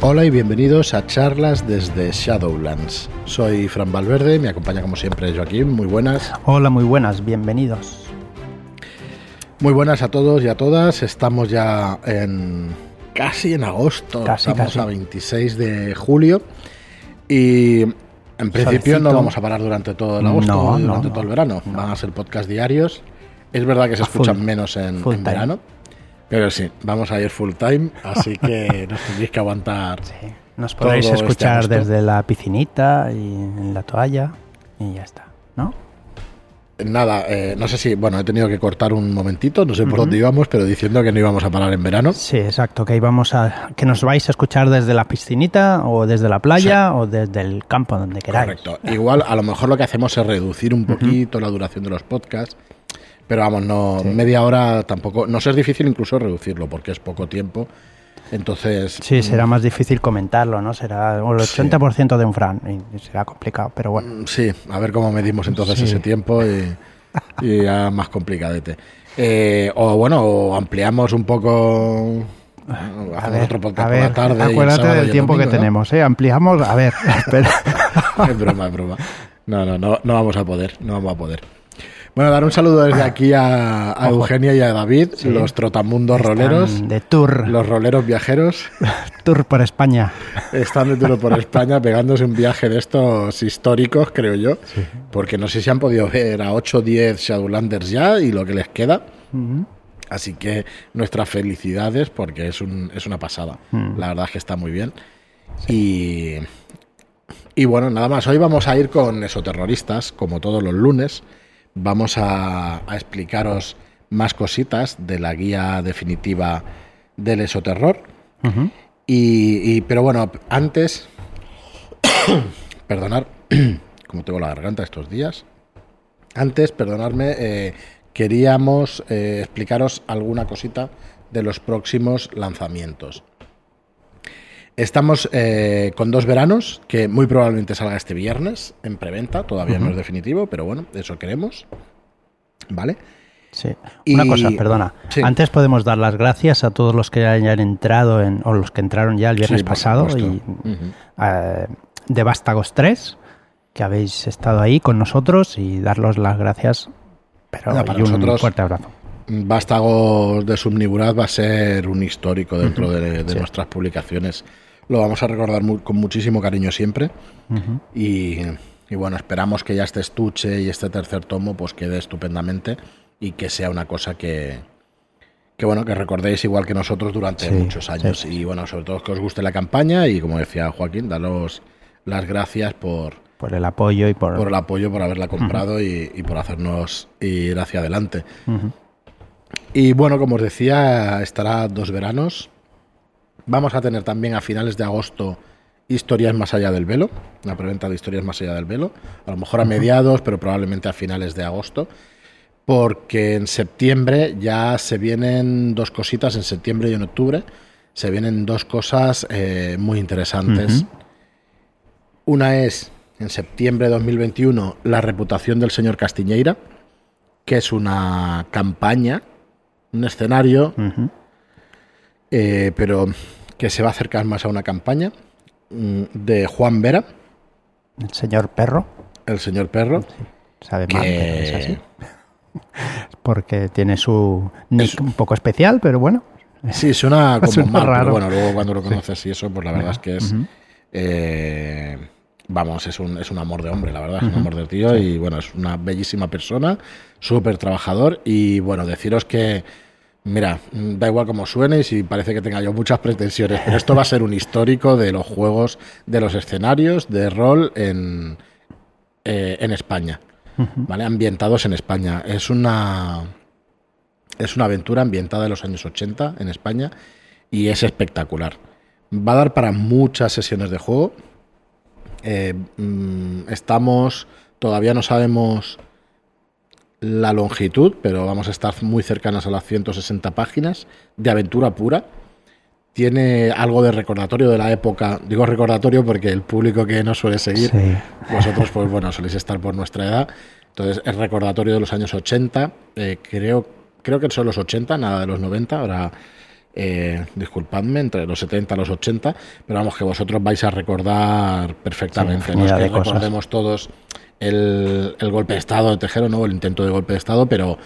Hola y bienvenidos a charlas desde Shadowlands. Soy Fran Valverde, me acompaña como siempre Joaquín, muy buenas. Hola, muy buenas, bienvenidos. Muy buenas a todos y a todas, estamos ya en casi en agosto, Casi, estamos casi. a 26 de julio y en principio no vamos a parar durante todo el agosto No, y no, durante no. todo el verano, No. van a ser podcast diarios. Es verdad que se A full. escuchan menos en, time. Pero sí, vamos a ir full time, así que nos tendréis que aguantar. Sí, Nos podréis Todo este escuchar desde la piscinita y en la toalla y ya está, ¿no? Nada, eh, no sé si, bueno, he tenido que cortar un momentito, no sé por dónde íbamos, pero diciendo que no íbamos a parar en verano. Sí, exacto, que íbamos a que nos vais a escuchar desde la piscinita o desde la playa o desde el campo donde queráis. Correcto. Igual, a lo mejor lo que hacemos es reducir un poquito la duración de los podcasts, pero vamos, no, Sí. media hora tampoco, nos es difícil incluso reducirlo porque es poco tiempo. Entonces, Sí, será más difícil comentarlo, ¿no? Será el Sí. 80% de un Fran y será complicado, pero bueno. mm, sí, a ver cómo medimos entonces Sí. ese tiempo y, y ya más complicadete. Eh, o bueno, o ampliamos un poco. A hacemos ver, otro podcast a por la tarde. acuérdate del el tiempo que ¿no? tenemos, ¿eh? Ampliamos, a ver, es broma, es broma. No, no, no, no vamos a poder, no vamos a poder. Bueno, dar un saludo desde aquí a. Eugenia y a David, Sí. los trotamundos roleros, de tour, los roleros viajeros. tour por España. Están de tiro por España pegándose un viaje de estos históricos, creo yo. Porque no sé si han podido ver a 8 o 10 Shadowlanders ya y lo que les queda. Así que nuestras felicidades porque es, un, es una pasada. Mm. La verdad es que está muy bien. Y, y bueno, nada más. Hoy vamos a ir con esoterroristas, como todos los lunes. Vamos a, a explicaros más cositas de la guía definitiva del esoterror. Y- pero bueno, antes, perdonar, como tengo la garganta estos días, antes, perdonadme, eh, queríamos eh, explicaros alguna cosita de los próximos lanzamientos. Estamos eh, con dos veranos, que muy probablemente salga este viernes en preventa, todavía no es definitivo, pero bueno, eso queremos. ¿Vale? Sí. Y- Una cosa, perdona. Sí. Antes podemos dar las gracias a todos los que hayan entrado en, o los que entraron ya el viernes Sí, pasado y de Vástagos 3, que habéis estado ahí con nosotros y darlos las gracias. Pero para y un fuerte abrazo. Vástagos de Subnigurat va a ser un histórico dentro de, nuestras publicaciones. Lo vamos a recordar con muchísimo cariño siempre. Y, y bueno, esperamos que ya este estuche y este tercer tomo pues quede estupendamente y que sea una cosa que, que bueno, que recordéis igual que nosotros durante Sí, muchos años. sí. Y bueno, sobre todo que os guste la campaña y como decía Joaquín, daros las gracias por, Por el apoyo y por... por el apoyo, por haberla comprado y, y por hacernos ir hacia adelante. Y bueno, como os decía, estará dos veranos. Vamos a tener también a finales de agosto historias más allá del velo, la preventa de historias más allá del velo. A lo mejor a mediados, pero probablemente a finales de agosto. Porque en septiembre ya se vienen dos cositas, en septiembre y en octubre se vienen dos cosas eh, muy interesantes. Una es, en septiembre de 2021, la reputación del señor Castiñeira, que es una campaña, un escenario, eh, pero que se va a acercar más a una campaña mm, de Juan Vera, El señor perro. el señor perro, Sabe mal, que pero es así. Porque tiene su nick un poco especial, pero bueno. sí suena como Suena mal, pero raro. bueno, luego cuando lo conoces y eso, pues la verdad es que es, eh, vamos, es un, es un amor de hombre, la verdad, es un amor de tío y bueno, es una bellísima persona, súper trabajador y bueno, deciros que, mira, da igual como suene y si parece que tenga yo muchas pretensiones, pero esto va a ser un histórico de los juegos, de los escenarios de rol en, eh, en España, ¿vale? Ambientados en España. Es una, es una aventura ambientada en los años 80 en España y es espectacular. Va a dar para muchas sesiones de juego. Eh, mm, estamos, todavía no sabemos la longitud, pero vamos a estar muy cercanas a las 160 páginas de aventura pura. Tiene algo de recordatorio de la época, digo recordatorio porque el público que nos suele seguir, Sí. vosotros pues bueno, soléis estar por nuestra edad, entonces es recordatorio de los años 80, eh, creo, creo que son los 80, nada de los 90, ahora eh, disculpadme, entre los 70 y los 80, pero vamos, que vosotros vais a recordar perfectamente. Sí, no es que cosas. recordemos todos el, el golpe de Estado de Tejero, ¿no? el intento de golpe de Estado, pero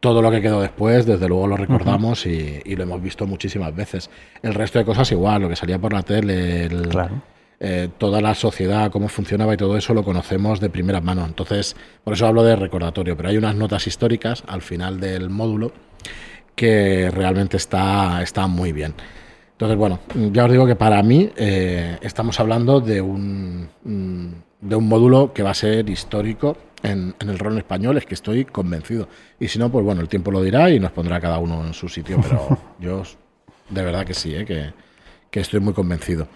todo lo que quedó después, desde luego lo recordamos y, y lo hemos visto muchísimas veces. El resto de cosas igual, lo que salía por la tele, el, Claro. eh, toda la sociedad, cómo funcionaba y todo eso lo conocemos de primera mano. Entonces, por eso hablo de recordatorio, pero hay unas notas históricas al final del módulo que realmente está, está muy bien. Entonces, bueno, ya os digo que para mí eh, estamos hablando de un, mm, de un módulo que va a ser histórico en, en el rol español, es que estoy convencido. Y si no, pues bueno, el tiempo lo dirá y nos pondrá cada uno en su sitio, pero yo de verdad que sí, eh, que, que estoy muy convencido.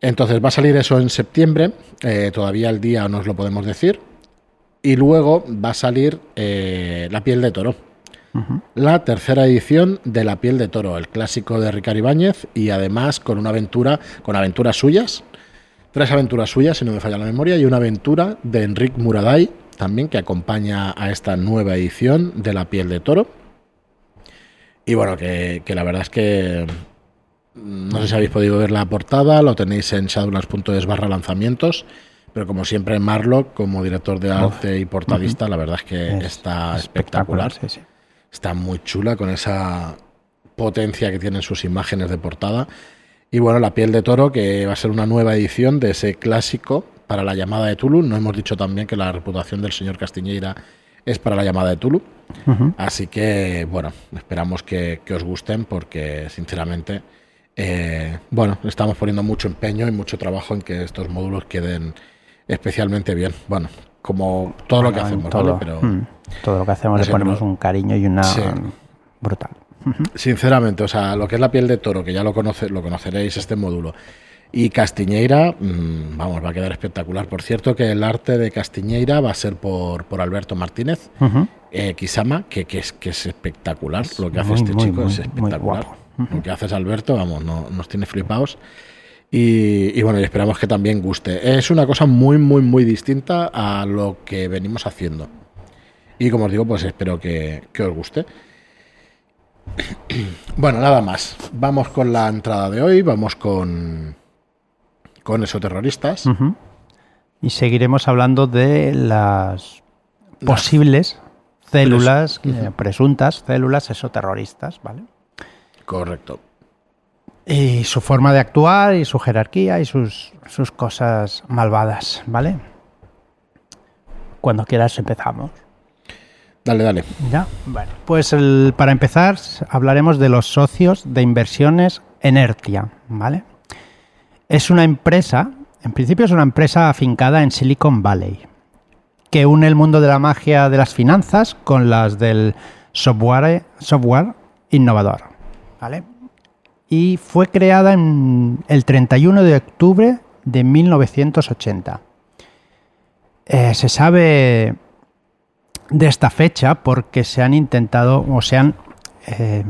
Entonces va a salir eso en septiembre, eh, todavía el día no os lo podemos decir, y luego va a salir La piel de toro, la tercera edición de La piel de toro, el clásico de Ricardo Ibáñez, y además con una aventura, con aventuras suyas, tres aventuras suyas, si no me falla la memoria, y una aventura de Enric Muraday, también que acompaña a esta nueva edición de La piel de toro. Y bueno, que, que la verdad es que mm, no sé si habéis podido ver la portada, lo tenéis en shadowlands.es barra lanzamientos, pero como siempre Marlock, como director de arte y portadista, la verdad es que Es está espectacular. sí, sí. Está muy chula con esa potencia que tienen sus imágenes de portada. Y bueno, La piel de toro, que va a ser una nueva edición de ese clásico para la llamada de Tulu. No hemos dicho también que la reputación del señor Castiñeira es para la llamada de Tulu. Así que, bueno, esperamos que, que os gusten porque, sinceramente, eh, bueno, estamos poniendo mucho empeño y mucho trabajo en que estos módulos queden especialmente bien. Bueno, como todo lo que hacemos, ¿vale? Pero mm, todo lo que hacemos no le ponemos no- un cariño y una Sí. brutal. sinceramente, o sea, lo que es la piel de toro, que ya lo, conoce, lo conoceréis este módulo, y Castiñeira, mm, vamos, va a quedar espectacular. Por cierto, que el arte de Castiñeira va a ser por, por Alberto Martínez. Ujú. eh, Kisama, que, que es, que es espectacular. Lo que hace muy, este muy, chico muy, es espectacular. guapo. Lo que haces Alberto, vamos, no, nos tiene flipados. Y, y bueno, y esperamos que también guste. Es una cosa muy, muy, muy distinta a lo que venimos haciendo. Y como os digo, pues espero que, que os guste. Bueno, nada más. Vamos con la entrada de hoy, vamos con, con esoterroristas. Ujú. Y seguiremos hablando de las posibles células, eh, presuntas células exoterroristas, ¿vale? Correcto. Y su forma de actuar y su jerarquía y sus, sus cosas malvadas, ¿vale? Cuando quieras empezamos. Dale, dale. Ya. Pues para empezar hablaremos de los socios de inversiones Enertia, ¿vale? Es una empresa, en principio es una empresa afincada en Silicon Valley, que une el mundo de la magia de las finanzas con las del software, software innovador, ¿vale? Y fue creada en el 31 de octubre de 1980. Eh, se sabe de esta fecha porque se han intentado o se han eh,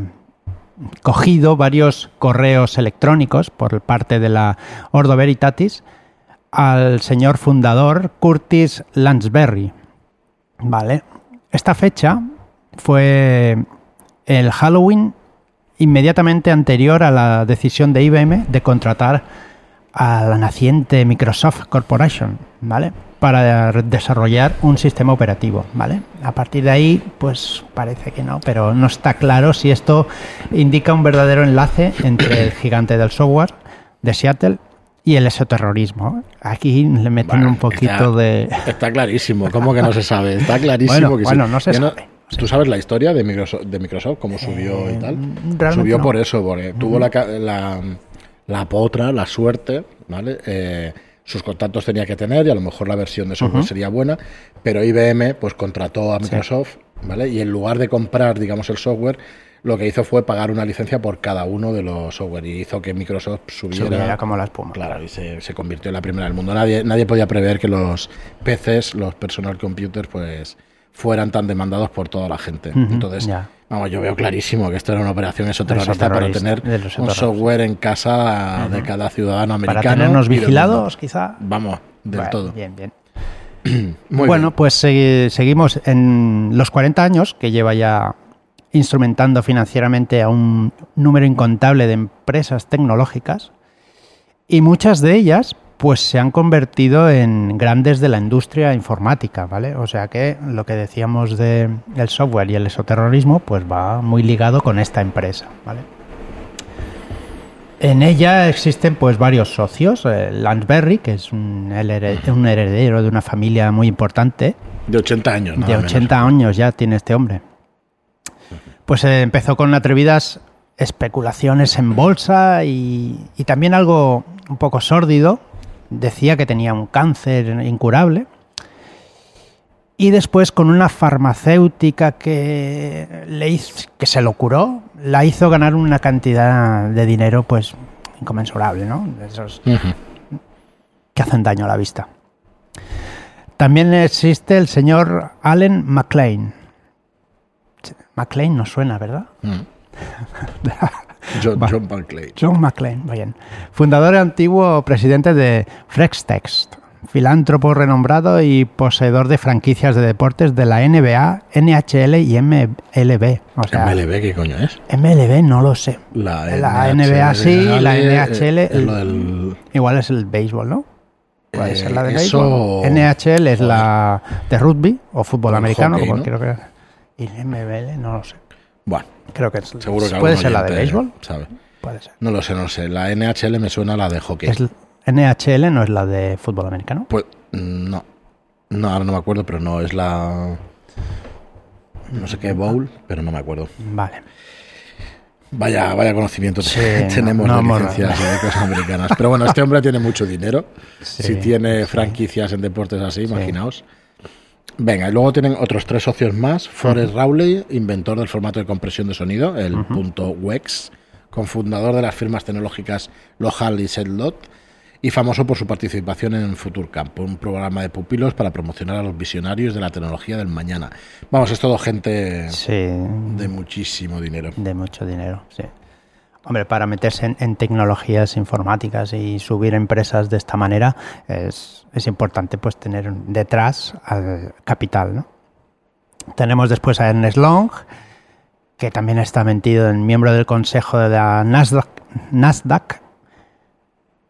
cogido varios correos electrónicos por parte de la Ordo Veritatis al señor fundador Curtis Lansbury. Vale. Esta fecha fue el Halloween inmediatamente anterior a la decisión de IBM de contratar a la naciente Microsoft Corporation, ¿vale? Para desarrollar un sistema operativo, ¿vale? A partir de ahí, pues parece que no, pero no está claro si esto indica un verdadero enlace entre el gigante del software de Seattle y el exoterrorismo. Aquí le meten Bueno, un poquito está- de... Está clarísimo, ¿cómo que no se sabe? Está clarísimo Bueno, que bueno, sí. no se sabe. ¿Tú sabes la historia de Microsoft, de Microsoft cómo subió y Eh, tal? Subió no. por eso, porque tuvo la, ca- la, la potra, la suerte, ¿vale? Eh, sus contactos tenía que tener y a lo mejor la versión de software sería buena, pero IBM pues contrató a Microsoft, ¿vale? Y en lugar de comprar, digamos, el software, lo que hizo fue pagar una licencia por cada uno de los software y hizo que Microsoft subiera, Subiera como la espuma. Claro, y se, se convirtió en la primera del mundo. Nadie, nadie podía prever que los PCs, los personal computers, pues fueran tan demandados por toda la gente. Entonces. Vamos, yo veo clarísimo que esto era una operación esoterrorista para tener un software en casa de cada ciudadano Para americano. tenernos y del vigilados, quizá. Vamos, del todo. Bien, bien. Muy bueno, bien. pues segui- seguimos en los 40 años que lleva ya instrumentando financieramente a un número incontable de empresas tecnológicas y muchas de ellas pues se han convertido en grandes de la industria informática, ¿vale? O sea que lo que decíamos de el software y el esoterrorismo pues va muy ligado con esta empresa, ¿vale? En ella existen pues varios socios. Eh, Lansberry, que es un, un, heredero de una familia muy importante. De 80 años, De 80 años ya tiene este hombre. Pues eh, empezó con atrevidas especulaciones en bolsa y, y también algo un poco sórdido. Decía que tenía un cáncer incurable y después con una farmacéutica que, le hizo, que se lo curó, la hizo ganar una cantidad de dinero pues inconmensurable, ¿no? esos que hacen daño a la vista. También existe el señor Allen McLean. McLean no suena, ¿verdad? Mm. John, John McLean. John McLean, bien. Fundador y antiguo presidente de Frextext filántropo renombrado y poseedor de franquicias de deportes de la NBA, NHL y MLB. O sea, ¿MLB qué coño es? MLB no lo sé. La, NBA sí, la NHL... Igual es el béisbol, ¿no? Puede ser la de béisbol. NHL es la de rugby o fútbol americano, como quiero creer. Y MLB no lo sé. Bueno, creo que es, seguro que puede ser la de béisbol. ¿sabe? Puede ser. No lo sé, no lo sé. La NHL me suena a la de hockey. NHL no es la de fútbol americano. Pues no. No, ahora no me acuerdo, pero no es la. No sé qué bowl, pero no me acuerdo. Vale. Vaya, vaya conocimiento tenemos de licencias de cosas americanas. Pero bueno, este hombre tiene mucho dinero. si tiene franquicias en deportes así, imaginaos. Venga, y luego tienen otros tres socios más. Forrest Rowley, inventor del formato de compresión de sonido, el punto WEX, cofundador de las firmas tecnológicas Lohal y Setlot y famoso por su participación en Futurcamp, un programa de pupilos para promocionar a los visionarios de la tecnología del mañana. Vamos, es todo gente de muchísimo dinero. De mucho dinero, sí. Hombre, para meterse en, tecnologías informáticas y subir empresas de esta manera es, es importante pues tener detrás al capital, ¿no? Tenemos después a Ernest Long, que también está metido en miembro del consejo de la Nasdaq, Nasdaq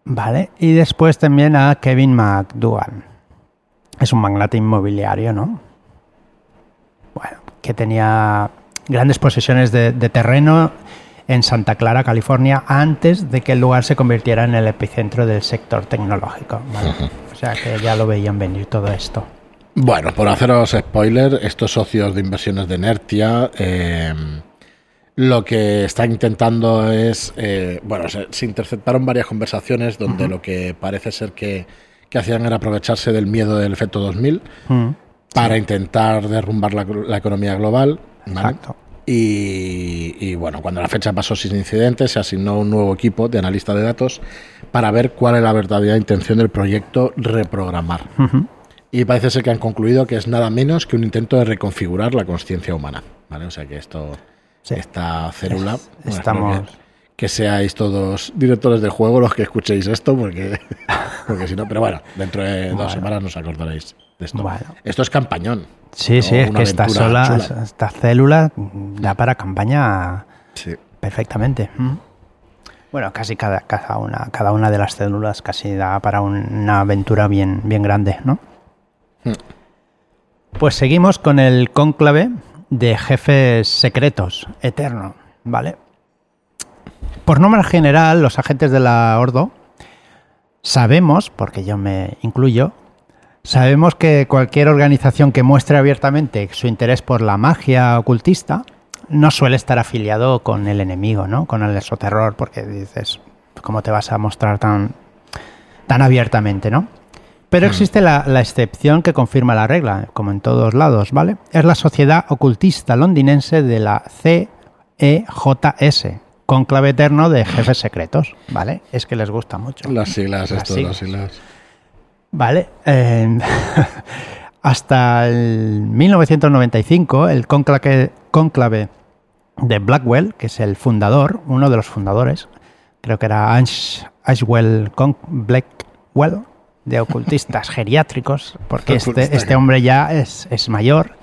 Vale, y después también a Kevin McDougall. Es un magnate inmobiliario, ¿no? Bueno, que tenía grandes posesiones de, terreno en Santa Clara, California, antes de que el lugar se convirtiera en el epicentro del sector tecnológico. O sea que ya lo veían venir todo esto. Bueno, por haceros spoiler, estos socios de inversiones de Nertia eh, lo que está intentando es, eh, bueno, se, interceptaron varias conversaciones donde lo que parece ser que, hacían era aprovecharse del miedo del efecto 2000 para intentar derrumbar la, economía global. Exacto. Y, bueno, cuando la fecha pasó sin incidentes, se asignó un nuevo equipo de analistas de datos para ver cuál es la verdadera intención del proyecto reprogramar. Y parece ser que han concluido que es nada menos que un intento de reconfigurar la conciencia humana. ¿vale? O sea que esto esta célula. estamos... Que, seáis todos directores de juego los que escuchéis esto, porque, porque si no, pero bueno, dentro de dos semanas nos acordaréis de esto. Esto es campañón. Sí, sí, es que esta, sola, esta célula da para campaña perfectamente. Mm. Bueno, casi cada, cada, una, cada una de las células casi da para una aventura bien, bien grande, ¿no? Mm. Pues seguimos con el cónclave de jefes secretos, eterno, ¿vale? Por norma general, los agentes de la Ordo sabemos, porque yo me incluyo, sabemos que cualquier organización que muestre abiertamente su interés por la magia ocultista no suele estar afiliado con el enemigo, ¿no? Con el esoterror, porque dices, ¿cómo te vas a mostrar tan, tan abiertamente, ¿no? Pero hmm. existe la, excepción que confirma la regla, como en todos lados, ¿vale? Es la Sociedad Ocultista Londinense de la CEJS, conclave eterno de jefes secretos, ¿vale? Es que les gusta mucho. Las siglas, esto, las siglas. Vale. Eh, hasta el 1995, el conclave, conclave de Blackwell, que es el fundador, uno de los fundadores, creo que era Ashwell Blackwell, de ocultistas geriátricos, porque este, este hombre ya es, mayor.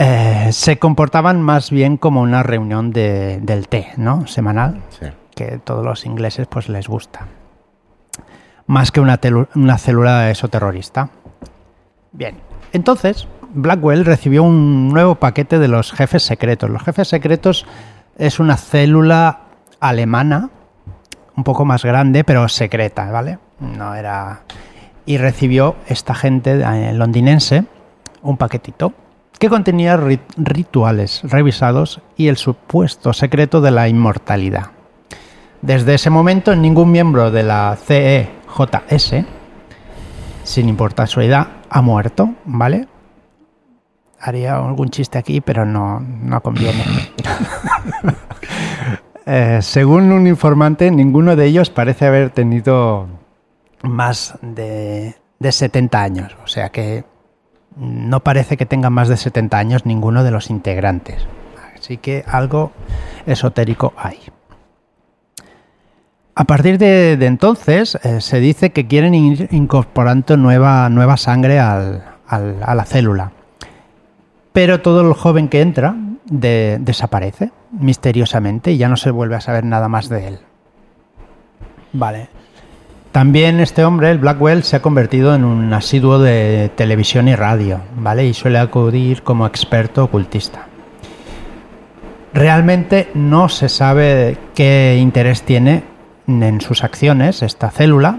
Eh, se comportaban más bien como una reunión de- del té, ¿no? Semanal, Sí. que todos los ingleses pues les gusta. Más que una, una célula de eso terrorista. Bien, entonces Blackwell recibió un nuevo paquete de los jefes secretos. Los jefes secretos es una célula alemana, un poco más grande, pero secreta, ¿vale? No era... Y recibió esta gente eh, londinense un paquetito que contenía rit- rituales revisados y el supuesto secreto de la inmortalidad. Desde ese momento, ningún miembro de la CEJS, sin importar su edad, ha muerto, ¿vale? Haría algún chiste aquí, pero no, no conviene. Eh, según un informante, ninguno de ellos parece haber tenido más de, de 70 años. O sea que no parece que tengan más de 70 años ninguno de los integrantes. Así que algo esotérico hay. A partir de, entonces eh, se dice que quieren ir incorporando nueva, nueva sangre al- a la célula. Pero todo el joven que entra de- desaparece misteriosamente y ya no se vuelve a saber nada más de él. Vale. También este hombre, el Blackwell, se ha convertido en un asiduo de televisión y radio, ¿vale? Y suele acudir como experto ocultista. Realmente no se sabe qué interés tiene en sus acciones esta célula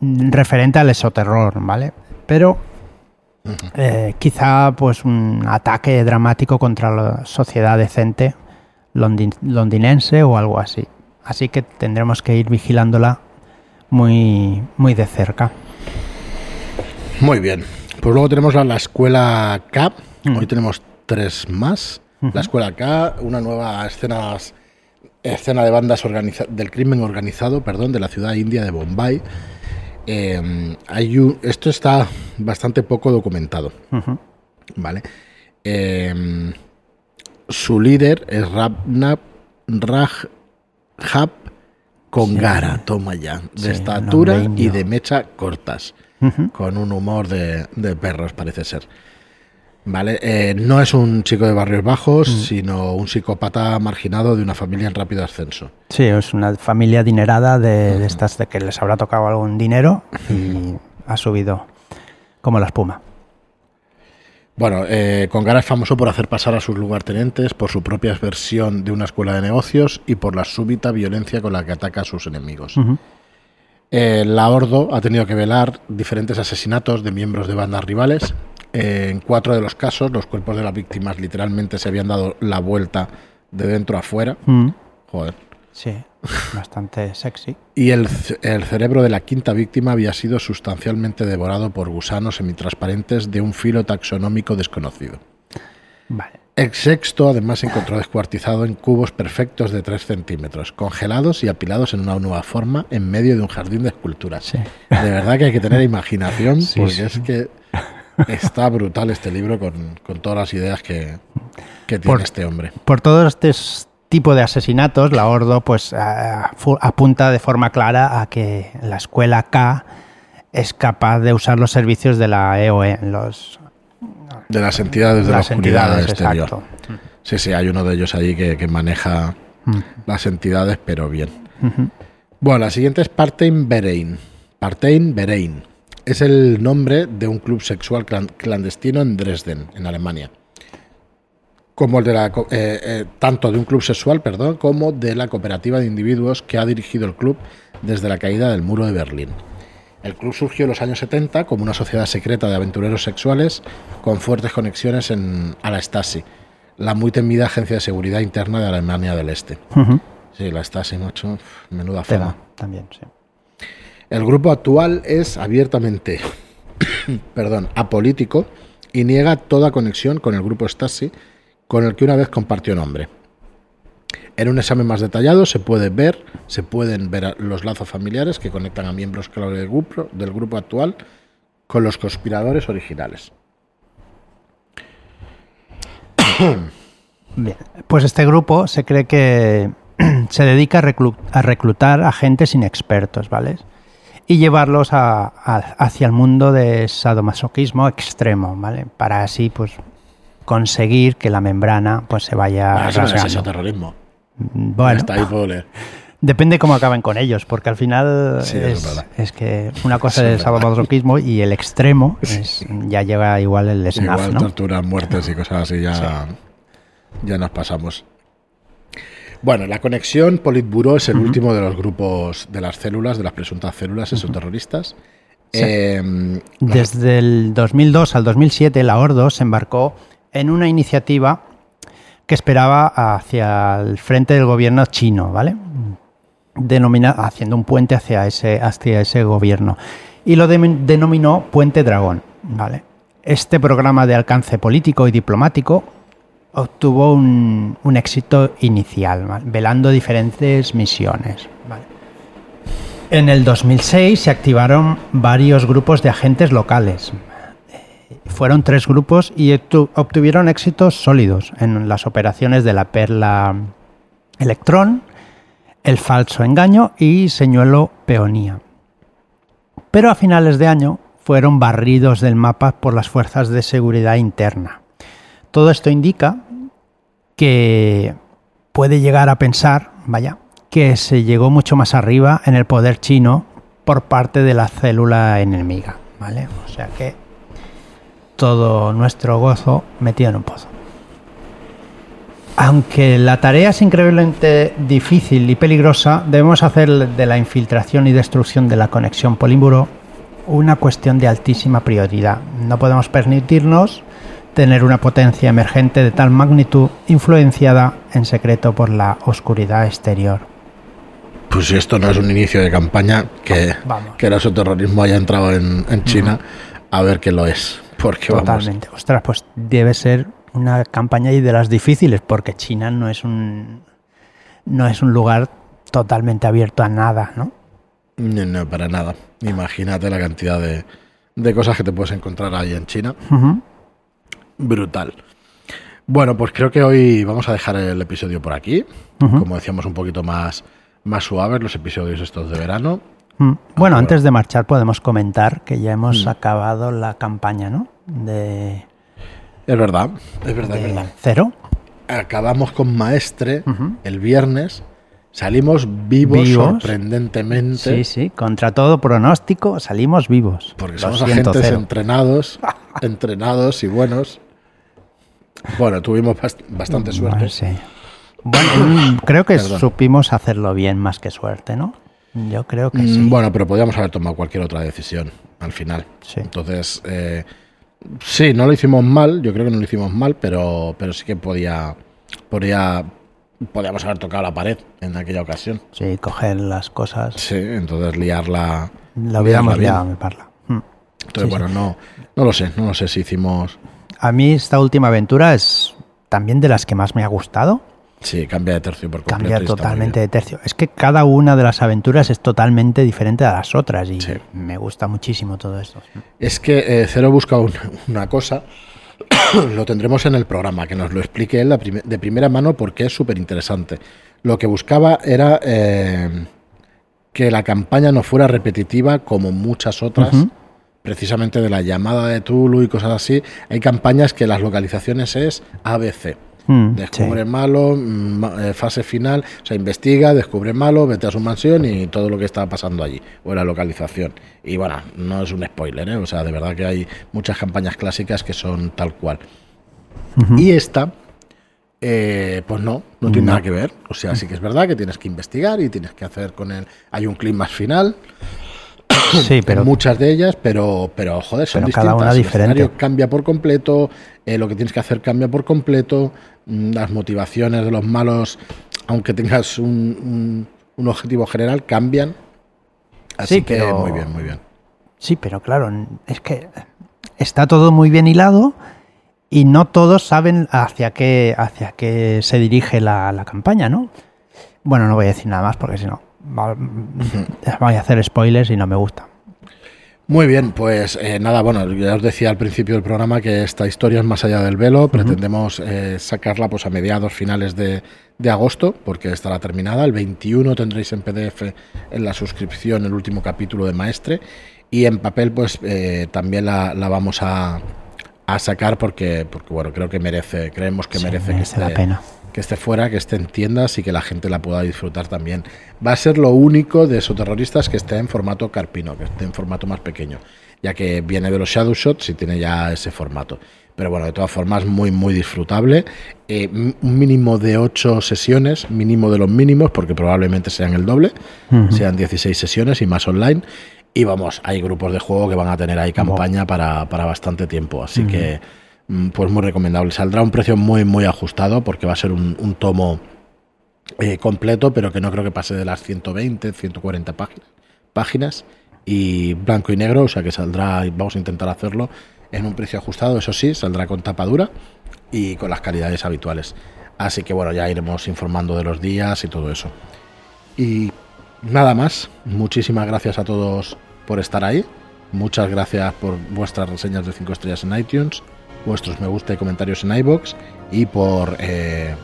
referente al esoterror, ¿vale? Pero eh, quizá pues un ataque dramático contra la sociedad decente londi- londinense o algo así. Así que tendremos que ir vigilándola muy, muy de cerca. Muy bien. Pues luego tenemos a la escuela K. Mm. Hoy tenemos tres más. La escuela K, una nueva escena, escena de bandas organiza- del crimen organizado, perdón, de la ciudad india de Bombay. Eh, hay un- esto está bastante poco documentado. ¿vale? Eh, su líder es Rabnab Rajab Kongara, toma ya, de estatura y de mecha cortas con un humor de, de perros, parece ser. Vale, eh, no es un chico de barrios bajos, Mm. sino un psicópata marginado de una familia en rápido ascenso. Sí, es una familia adinerada de, de estas de que les habrá tocado algún dinero y ha subido como la espuma. Bueno, eh, Congara es famoso por hacer pasar a sus lugartenientes, por su propia versión de una escuela de negocios y por la súbita violencia con la que ataca a sus enemigos. Eh, la Ordo ha tenido que velar diferentes asesinatos de miembros de bandas rivales. Eh, en cuatro de los casos, los cuerpos de las víctimas literalmente se habían dado la vuelta de dentro a afuera. Joder. Sí, bastante sexy. Y el, el cerebro de la quinta víctima había sido sustancialmente devorado por gusanos semitransparentes de un filo taxonómico desconocido. Vale. El sexto además se encontró descuartizado en cubos perfectos de 3 centímetros, congelados y apilados en una nueva forma en medio de un jardín de esculturas. Sí. De verdad que hay que tener imaginación Sí, porque sí. es que está brutal este libro con, con todas las ideas que, que tiene Por- este hombre. Por todo este s- tipo de asesinatos, la Ordo pues apunta de forma clara a que la escuela K es capaz de usar los servicios de la EOE, los, De las entidades de las la oscuridad entidades, exterior. exacto. Sí, sí, hay uno de ellos ahí que, que maneja las entidades, pero bien. Bueno, la siguiente es Partein Verein. Partein Verein es el nombre de un club sexual clan- clandestino en Dresden, en Alemania. Como el de la, eh, eh, tanto de un club sexual, perdón, como de la cooperativa de individuos que ha dirigido el club desde la caída del muro de Berlín. El club surgió en los años 70 como una sociedad secreta de aventureros sexuales con fuertes conexiones en, a la Stasi, la muy temida agencia de seguridad interna de Alemania del Este. Sí, la Stasi, macho, menuda fama. también, sí. El grupo actual es abiertamente perdón, apolítico y niega toda conexión con el grupo Stasi, con el que una vez compartió nombre. En un examen más detallado se puede ver, se pueden ver los lazos familiares que conectan a miembros clave del grupo, actual con los conspiradores originales. Bien, pues este grupo se cree que se dedica a, reclu- a reclutar agentes inexpertos, ¿vale? y llevarlos a- a- hacia el mundo de sadomasoquismo extremo, ¿vale? Para así, pues, conseguir que la membrana pues se vaya Ah, eso no es terrorismo. Bueno, ahí puedo leer. depende cómo acaben con ellos, porque al final Sí, es es, que una cosa es el sadomasoquismo y el extremo es- ya llega igual el SNAF, Igual ¿no? torturas, muertes y cosas así ya, ya nos pasamos. Bueno, la conexión Politburo es el último de los grupos de las células, de las presuntas células exoterroristas. Sí. Eh, Desde el 2002 al 2007, la ORDO se embarcó en una iniciativa que esperaba hacia el frente del gobierno chino, ¿vale? Denomina, haciendo un puente hacia ese, hacia ese gobierno. Y lo de- denominó Puente Dragón, ¿vale? Este programa de alcance político y diplomático obtuvo un, un éxito inicial, velando diferentes misiones. En el 2006 se activaron varios grupos de agentes locales. Fueron tres grupos y obtu- obtuvieron éxitos sólidos en las operaciones de la perla Electrón, el falso engaño y señuelo peonía. Pero a finales de año fueron barridos del mapa por las fuerzas de seguridad interna. Todo esto indica que puede llegar a pensar, vaya, que se llegó mucho más arriba en el poder chino por parte de la célula enemiga, ¿vale? O sea que todo nuestro gozo metido en un pozo. Aunque la tarea es increíblemente difícil y peligrosa, debemos hacer de la infiltración y destrucción de la conexión Polímburo una cuestión de altísima prioridad. No podemos permitirnos tener una potencia emergente de tal magnitud influenciada en secreto por la oscuridad exterior. pues si esto no es un inicio de campaña, que, Vamos. que el exoterrorismo haya entrado en, en China, a ver qué lo es. Porque vamos, Totalmente. Ostras, pues debe ser una campaña y de las difíciles, porque China no es un no es un lugar totalmente abierto a nada, ¿no? no, no, para nada. Imagínate la cantidad de, de cosas que te puedes encontrar ahí en China. Brutal. Bueno, pues creo que hoy vamos a dejar el episodio por aquí. Como decíamos, un poquito más, más suaves los episodios estos de verano. Mm. Bueno, bueno. antes de marchar podemos comentar que ya hemos Mm. acabado la campaña, ¿no? De, Es verdad, es verdad, es verdad. cero. Acabamos con Maestre el viernes. Salimos vivos, Vivos. sorprendentemente. Sí, sí, contra todo pronóstico salimos vivos. Porque Lo somos agentes cero. entrenados, entrenados y buenos. Bueno, tuvimos bast- bastante suerte. Bueno, sí. Bueno, mm, creo que Perdón. supimos hacerlo bien más que suerte, ¿no? Yo creo que Mm, sí. Bueno, pero podíamos haber tomado cualquier otra decisión al final. Sí. Entonces, eh, sí, no lo hicimos mal, yo creo que no lo hicimos mal, pero, pero sí que podía, podía, podíamos haber tocado la pared en aquella ocasión. Sí, coger las cosas. Sí, entonces liarla. Lo hubiéramos liado, me parla. Mm. Entonces, Sí, bueno, no, no lo sé, no lo sé si hicimos. A mí esta última aventura es también de las que más me ha gustado. Sí, cambia de tercio por completo. Cambia totalmente de tercio. Es que cada una de las aventuras es totalmente diferente a las otras y Sí. me gusta muchísimo todo esto. Es que eh, Cero busca un- una cosa, lo tendremos en el programa, que nos lo explique él prim- de primera mano porque es súper interesante. Lo que buscaba era eh, que la campaña no fuera repetitiva como muchas otras, precisamente de la llamada de Tulu y cosas así. Hay campañas que las localizaciones es ABC. Mm, Descubre sí. malo, mm, eh, fase final, o sea, investiga, descubre malo, vete a su mansión y todo lo que está pasando allí, o en la localización. Y bueno, no es un spoiler, ¿eh? o sea, de verdad que hay muchas campañas clásicas que son tal cual. Y esta, eh, pues no, no tiene No. nada que ver. O sea, sí que es verdad que tienes que investigar y tienes que hacer con él. Hay un clima final, Sí, pero muchas de ellas, pero, pero joder, son Pero distintas. cada una El diferente. escenario cambia por completo, eh, lo que tienes que hacer cambia por completo, mm, las motivaciones de los malos, aunque tengas un, un- un objetivo general, cambian. Así Sí, que pero- muy bien, muy bien. Sí, pero claro, es que está todo muy bien hilado y no todos saben hacia qué, hacia qué se dirige la, la campaña, ¿no? Bueno, no voy a decir nada más porque si no voy a hacer spoilers y no me gusta. Muy bien, pues eh, nada, bueno, ya os decía al principio del programa que esta historia es más allá del velo. Pretendemos eh, sacarla pues a mediados finales de, agosto, porque estará terminada. El 21 tendréis en PDF en la suscripción el último capítulo de Maestre. Y en papel, pues eh, también la, vamos a, sacar porque, porque, bueno, creo que merece, creemos que merece, que esté, la pena que esté fuera, que esté en tiendas y que la gente la pueda disfrutar también. Va a ser lo único de esos terroristas que esté en formato carpino, que esté en formato más pequeño, ya que viene de los Shadow Shots y tiene ya ese formato. Pero bueno, de todas formas, muy, muy disfrutable. Eh, un mínimo de 8 sesiones, mínimo de los mínimos, porque probablemente sean el doble, sean 16 sesiones y más online. Y vamos, hay grupos de juego que van a tener ahí campaña para, para bastante tiempo. Así que pues muy recomendable. Saldrá a un precio muy, muy ajustado porque va a ser un, tomo eh, completo, pero que no creo que pase de las 120, 140 páginas, páginas y blanco y negro, o sea que saldrá, vamos a intentar hacerlo en un precio ajustado, eso sí, saldrá con tapadura y con las calidades habituales. Así que bueno, ya iremos informando de los días y todo eso. Y nada más, muchísimas gracias a todos por estar ahí. Muchas gracias por vuestras reseñas de 5 estrellas en iTunes vuestros me gusta y comentarios en iBox y por, eh,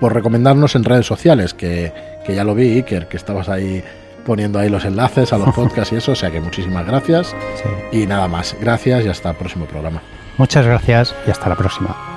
por recomendarnos en redes sociales, que, ya lo vi, Iker, que estabas ahí poniendo ahí los enlaces a los podcasts y eso, o sea que muchísimas gracias. Y nada más, gracias y hasta el próximo programa. Muchas gracias y hasta la próxima.